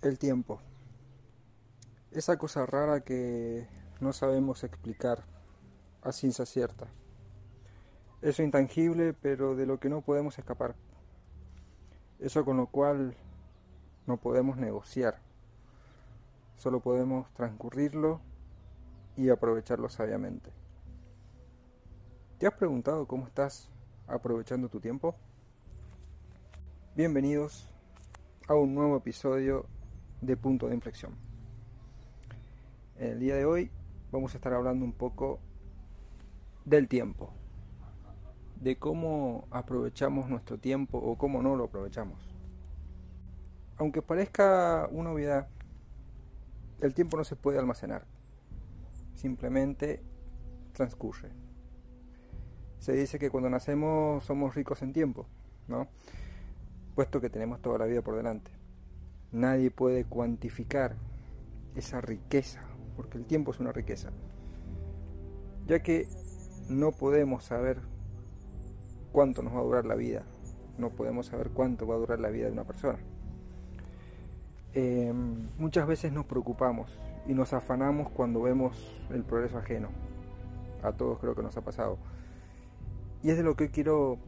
El tiempo. Esa cosa rara que no sabemos explicar a ciencia cierta. Eso intangible, pero de lo que no podemos escapar. Eso con lo cual no podemos negociar. Solo podemos transcurrirlo y aprovecharlo sabiamente. ¿Te has preguntado cómo estás aprovechando tu tiempo? Bienvenidos a un nuevo episodio de Punto de Inflexión. El día de hoy vamos a estar hablando un poco del tiempo, de cómo aprovechamos nuestro tiempo o cómo no lo aprovechamos. Aunque parezca una obviedad, el tiempo no se puede almacenar, simplemente transcurre. Se dice que cuando nacemos somos ricos en tiempo, ¿no? Puesto que tenemos toda la vida por delante. Nadie puede cuantificar esa riqueza, porque el tiempo es una riqueza, ya que no podemos saber cuánto nos va a durar la vida, no podemos saber cuánto va a durar la vida de una persona. Eh, muchas veces nos preocupamos y nos afanamos cuando vemos el progreso ajeno. A todos creo que nos ha pasado. Y es de lo que quiero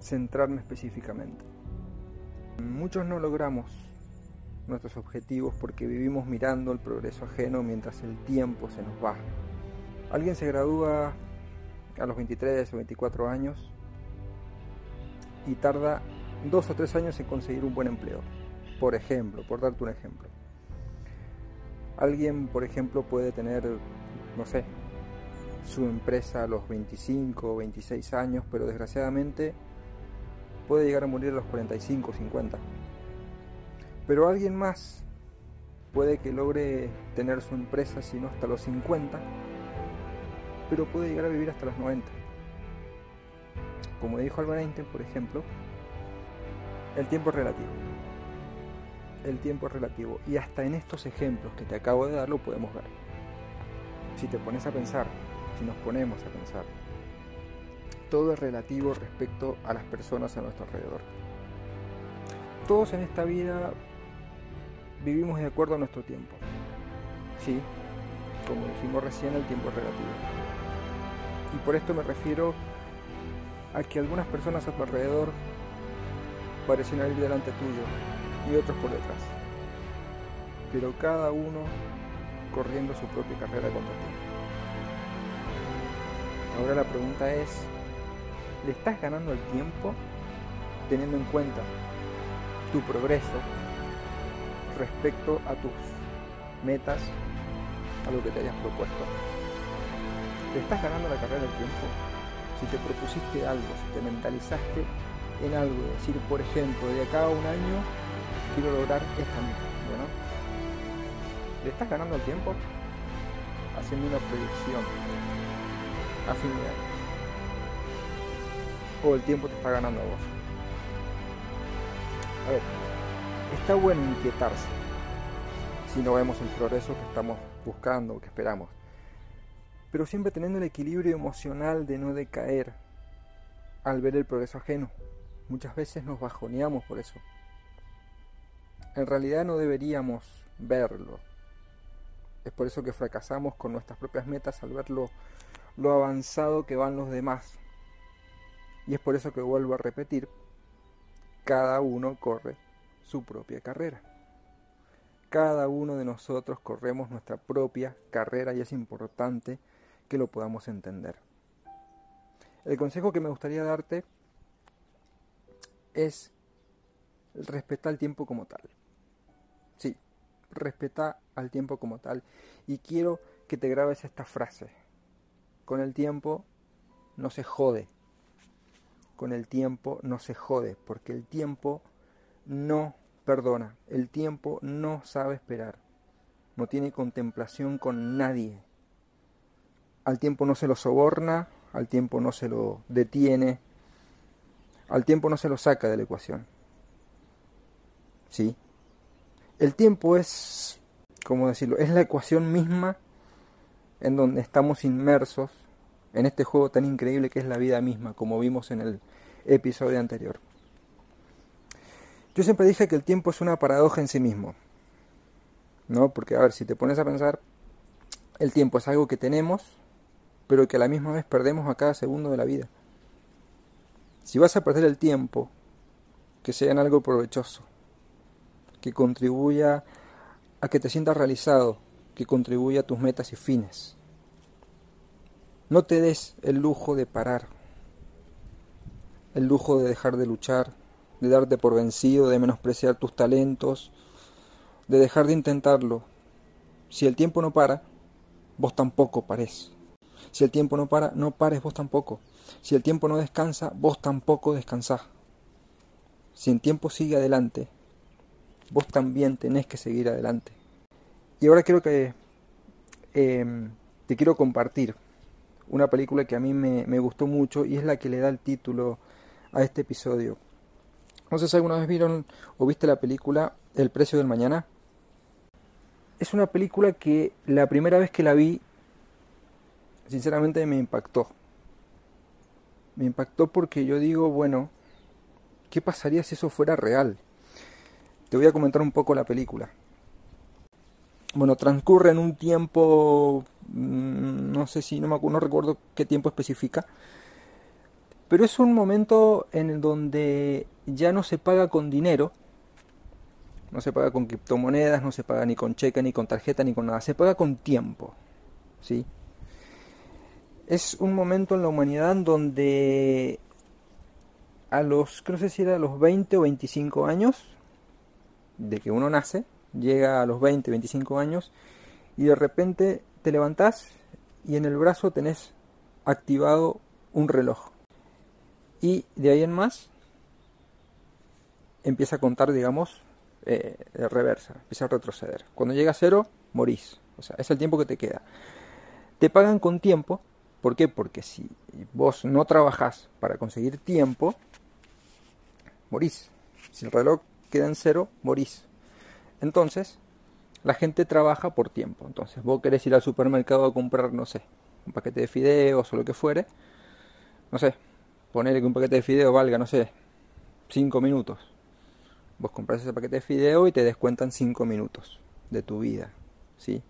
centrarme específicamente. Muchos no logramos nuestros objetivos porque vivimos mirando el progreso ajeno mientras el tiempo se nos va. Alguien se gradúa a los 23 o 24 años y tarda dos o tres años en conseguir un buen empleo. Por ejemplo, por darte un ejemplo. Alguien, por ejemplo, puede tener, no sé, su empresa a los 25 o 26 años, pero desgraciadamente puede llegar a morir a los 45 o 50. Pero alguien más puede que logre tener su empresa, si no hasta los 50, pero puede llegar a vivir hasta los 90. Como dijo Albert Einstein, por ejemplo, el tiempo es relativo. El tiempo es relativo. Y hasta en estos ejemplos que te acabo de dar lo podemos ver. Si te pones a pensar, si nos ponemos a pensar, todo es relativo respecto a las personas a nuestro alrededor. Todos en esta vida vivimos de acuerdo a nuestro tiempo. Sí, como dijimos recién, el tiempo es relativo. Y por esto me refiero a que algunas personas a tu alrededor parecen ir delante tuyo y otros por detrás. Pero cada uno corriendo su propia carrera contra ti. Ahora la pregunta es, ¿le estás ganando el tiempo teniendo en cuenta tu progreso respecto a tus metas, a lo que te hayas propuesto? ¿Le estás ganando la carrera del tiempo? Si te propusiste algo, si te mentalizaste en algo, decir, por ejemplo, de acá a un año quiero lograr esta meta, ¿no? ¿Le estás ganando el tiempo? Haciendo una proyección a fin de. O el tiempo te está ganando a vos. A ver, está bueno inquietarse si no vemos el progreso que estamos buscando o que esperamos. Pero siempre teniendo el equilibrio emocional de no decaer al ver el progreso ajeno. Muchas veces nos bajoneamos por eso. En realidad no deberíamos verlo. Es por eso que fracasamos con nuestras propias metas al verlo lo avanzado que van los demás. Y es por eso que vuelvo a repetir, cada uno corre su propia carrera. Cada uno de nosotros corremos nuestra propia carrera y es importante que lo podamos entender. El consejo que me gustaría darte es respetar el tiempo como tal. Sí, respeta al tiempo como tal. Y quiero que te grabes esta frase con el tiempo no se jode. Con el tiempo no se jode, porque el tiempo no perdona, el tiempo no sabe esperar, no tiene contemplación con nadie. Al tiempo no se lo soborna, al tiempo no se lo detiene, al tiempo no se lo saca de la ecuación. ¿Sí? El tiempo es, ¿cómo decirlo? Es la ecuación misma en donde estamos inmersos en este juego tan increíble que es la vida misma, como vimos en el episodio anterior. Yo siempre dije que el tiempo es una paradoja en sí mismo. ¿no? Porque, a ver, si te pones a pensar, el tiempo es algo que tenemos, pero que a la misma vez perdemos a cada segundo de la vida. Si vas a perder el tiempo, que sea en algo provechoso, que contribuya a que te sientas realizado, que contribuya a tus metas y fines. No te des el lujo de parar, el lujo de dejar de luchar, de darte por vencido, de menospreciar tus talentos, de dejar de intentarlo. Si el tiempo no para, vos tampoco pares. Si el tiempo no para, no pares vos tampoco. Si el tiempo no descansa, vos tampoco descansás. Si el tiempo sigue adelante, vos también tenés que seguir adelante. Y ahora quiero que em, te quiero compartir una película que a mí me, me, gustó mucho y es la que le da el título a este episodio. No sé si alguna vez vieron o viste la película El precio del mañana. Es una película que la primera vez que la vi, sinceramente me impactó. Me impactó porque yo digo, bueno, ¿qué pasaría si eso fuera real? Te voy a comentar un poco la película. Bueno, transcurre en un tiempo, mm, no sé si, no, me, no recuerdo qué tiempo especifica, pero es un momento en el donde ya no se paga con dinero, no se paga con criptomonedas, no se paga ni con cheque, ni con tarjeta, ni con nada, se paga con tiempo, ¿sí? Es un momento en la humanidad donde a los, no sé si era a los 20 o 25 años de que uno nace, llega a los 20, 25 años y de repente te levantás y en el brazo tenés activado un reloj. Y de ahí en más empieza a contar, digamos, eh, de reversa, empieza a retroceder. Cuando llega a cero, morís. O sea, es el tiempo que te queda. Te pagan con tiempo. ¿Por qué? Porque si vos no trabajás para conseguir tiempo, morís. Si el reloj queda en cero, morís. Entonces, la gente trabaja por tiempo. Entonces, vos querés ir al supermercado a comprar, no sé, un paquete de fideos o lo que fuere. No sé, ponerle que un paquete de fideos valga, no sé, 5 minutos. Vos compras ese paquete de fideo y te descuentan 5 minutos de tu vida. ¿sí?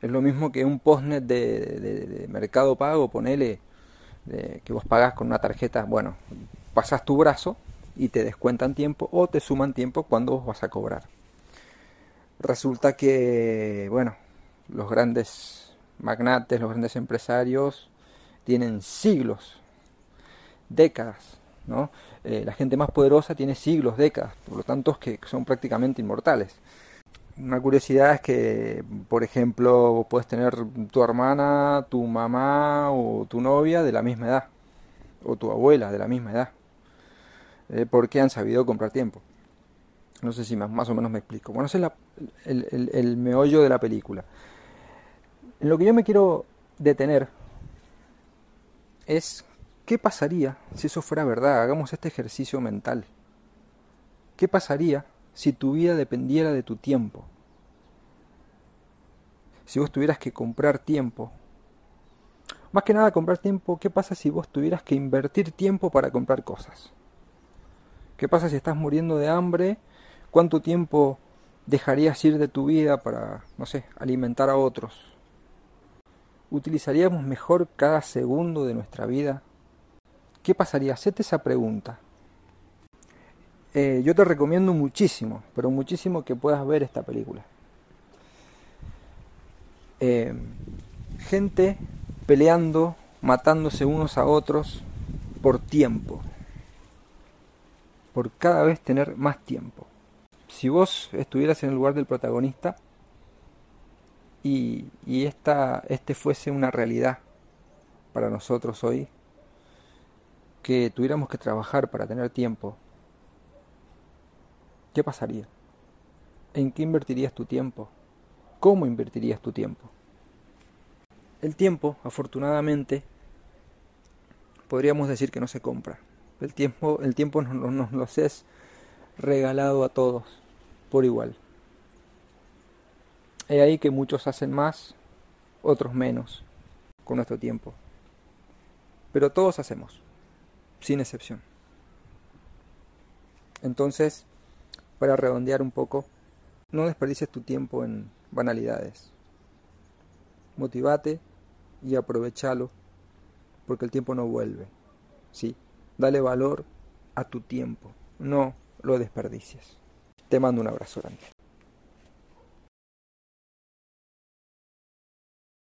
Es lo mismo que un postnet de, de mercado pago, ponele que vos pagás con una tarjeta, bueno, pasás tu brazo y te descuentan tiempo o te suman tiempo cuando vos vas a cobrar. Resulta que, bueno, los grandes magnates, los grandes empresarios tienen siglos, décadas, ¿no? Eh, la gente más poderosa tiene siglos, décadas, por lo tanto que son prácticamente inmortales. Una curiosidad es que, por ejemplo, puedes tener tu hermana, tu mamá o tu novia de la misma edad, o tu abuela de la misma edad eh, porque han sabido comprar tiempo. No sé si más, más o menos me explico. Bueno, ese es el, el, el meollo de la película. En lo que yo me quiero detener es qué pasaría si eso fuera verdad. Hagamos este ejercicio mental. ¿Qué pasaría si tu vida dependiera de tu tiempo? Si vos tuvieras que comprar tiempo. Más que nada comprar tiempo, ¿qué pasa si vos tuvieras que invertir tiempo para comprar cosas? ¿Qué pasa si estás muriendo de hambre? ¿Cuánto tiempo dejarías ir de tu vida para, no sé, alimentar a otros? ¿Utilizaríamos mejor cada segundo de nuestra vida? ¿Qué pasaría? Hacete esa pregunta. Eh, yo te recomiendo muchísimo, pero muchísimo que puedas ver esta película. Eh, gente peleando, matándose unos a otros por tiempo por cada vez tener más tiempo. Si vos estuvieras en el lugar del protagonista y, y esta, este fuese una realidad para nosotros hoy, que tuviéramos que trabajar para tener tiempo, ¿qué pasaría? ¿En qué invertirías tu tiempo? ¿Cómo invertirías tu tiempo? El tiempo, afortunadamente, podríamos decir que no se compra. El tiempo, el tiempo nos, nos los es regalado a todos por igual. Hay ahí que muchos hacen más, otros menos con nuestro tiempo. Pero todos hacemos, sin excepción. Entonces, para redondear un poco, No desperdicies tu tiempo en banalidades. Motivate y aprovechalo porque el tiempo no vuelve. ¿sí? Dale valor a tu tiempo, no lo desperdicies. Te mando un abrazo grande.